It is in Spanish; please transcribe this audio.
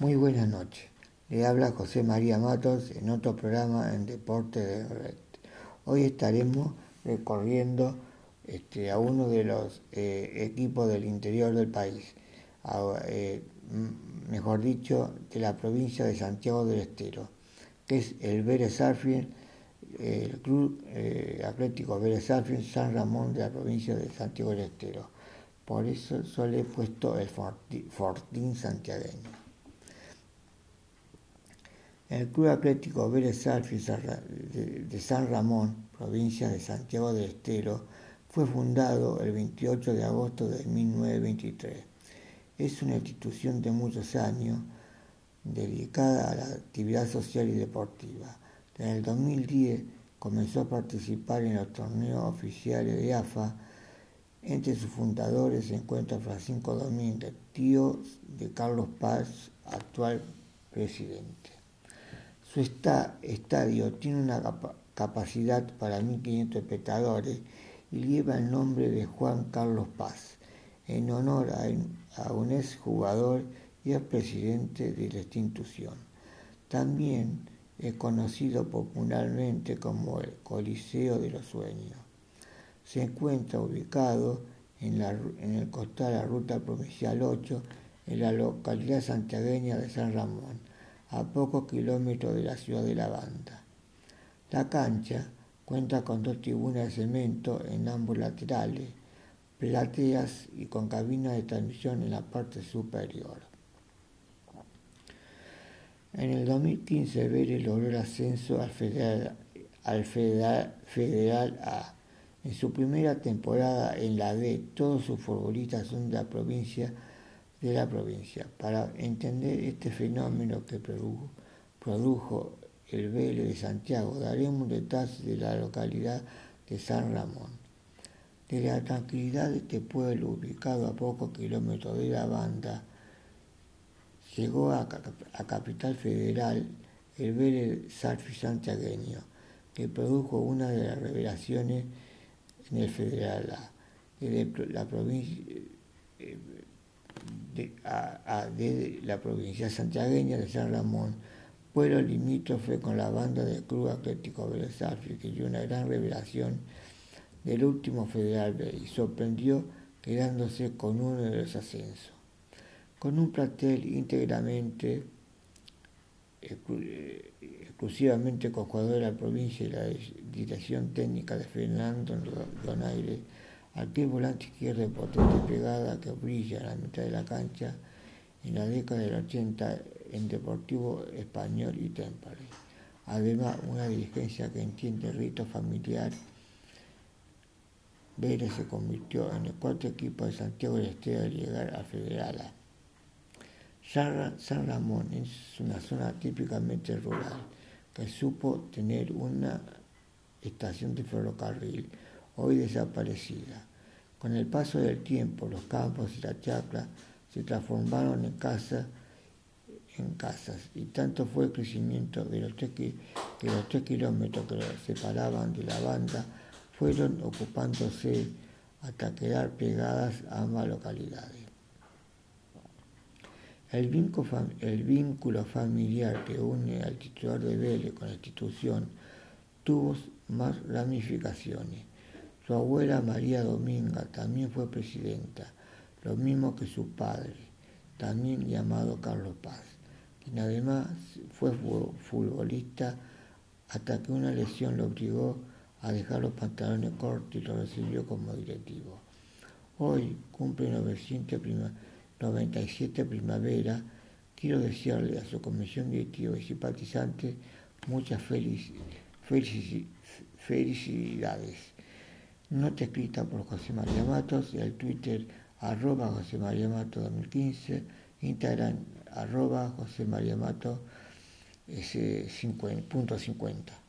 Muy buenas noches. Le habla José María Matos en otro programa en Deporte de Red. Hoy estaremos recorriendo este, a uno de los eh, equipos del interior del país, eh, mejor dicho, de la provincia de Santiago del Estero, que es el Vélez el Club eh, Atlético Vélez Sarfield San Ramón de la provincia de Santiago del Estero. Por eso solo he puesto el Fortín santiagueño. El Club Atlético Vélez de San Ramón, provincia de Santiago del Estero, fue fundado el 28 de agosto de 1923. Es una institución de muchos años dedicada a la actividad social y deportiva. En el 2010 comenzó a participar en los torneos oficiales de AFA. Entre sus fundadores se encuentra Francisco Domínguez, tío de Carlos Paz, actual presidente. Su estadio tiene una capacidad para 1.500 espectadores y lleva el nombre de Juan Carlos Paz, en honor a un ex jugador y ex presidente de la institución. También es conocido popularmente como el Coliseo de los Sueños. Se encuentra ubicado en, en el costal de la Ruta Provincial 8, en la localidad santiagueña de San Ramón a pocos kilómetros de la ciudad de La Banda. La cancha cuenta con dos tribunas de cemento en ambos laterales, plateas y con cabinas de transmisión en la parte superior. En el 2015 Vélez logró el ascenso al Federal, al Federal A. En su primera temporada en la D, todos sus futbolistas son de la provincia la provincia. Para entender este fenómeno que produjo, el Vélez de Santiago, daremos detalles de la localidad de San Ramón. De la tranquilidad de este pueblo, ubicado a pocos kilómetros de la banda, llegó a, Capital Federal el Vélez Sarfi santiagueño, que produjo una de las revelaciones en el Federal A. La provincia, de, la provincia santiagueña de San Ramón, pueblo limítrofe con la banda del Club Atlético Vélez que dio una gran revelación del último Federal y sorprendió quedándose con uno de los ascensos. Con un plantel íntegramente exclusivamente con jugadores de la provincia y la dirección técnica de Fernando Donaire, Aquel volante izquierdo de potente pegada que brilla en la mitad de la cancha en la década del 80 en Deportivo Español y Temple. Además, una dirigencia que entiende el rito familiar. Vélez se convirtió en el cuarto equipo de Santiago del Estero al llegar a Federal A. San Ramón es una zona típicamente rural que supo tener una estación de ferrocarril hoy desaparecida. Con el paso del tiempo, los campos y la chacra se transformaron en casas, en casas, y tanto fue el crecimiento de los tres, que los tres kilómetros que los separaban de la banda fueron ocupándose hasta quedar pegadas a ambas localidades. El vínculo, el vínculo familiar que une al titular de Vélez con la institución tuvo más ramificaciones. Su abuela María Dominga también fue presidenta, lo mismo que su padre, también llamado Carlos Paz, quien además fue futbolista hasta que una lesión lo obligó a dejar los pantalones cortos y lo recibió como directivo. Hoy cumple 997 primavera. Quiero desearle a su comisión directiva y simpatizantes muchas felicidades. Nota escrita por José María Matos, el Twitter arroba José María Matos 2015, Instagram arroba José María Matos 50.